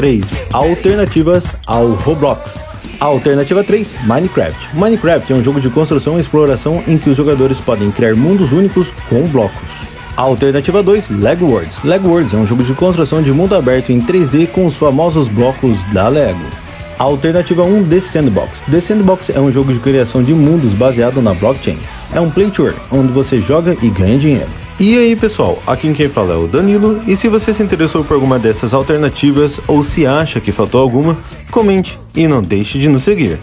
3. Alternativas ao Roblox. Alternativa 3, Minecraft. Minecraft é um jogo de construção e exploração em que os jogadores podem criar mundos únicos com blocos. Alternativa 2, Lego Worlds. Lego Worlds é um jogo de construção de mundo aberto em 3D com os famosos blocos da Lego. Alternativa 1, The Sandbox. The Sandbox é um jogo de criação de mundos baseado na blockchain. É um play to earn, onde você joga e ganha dinheiro. E aí pessoal, aqui quem fala é o Danilo, e se você se interessou por alguma dessas alternativas ou se acha que faltou alguma, comente e não deixe de nos seguir.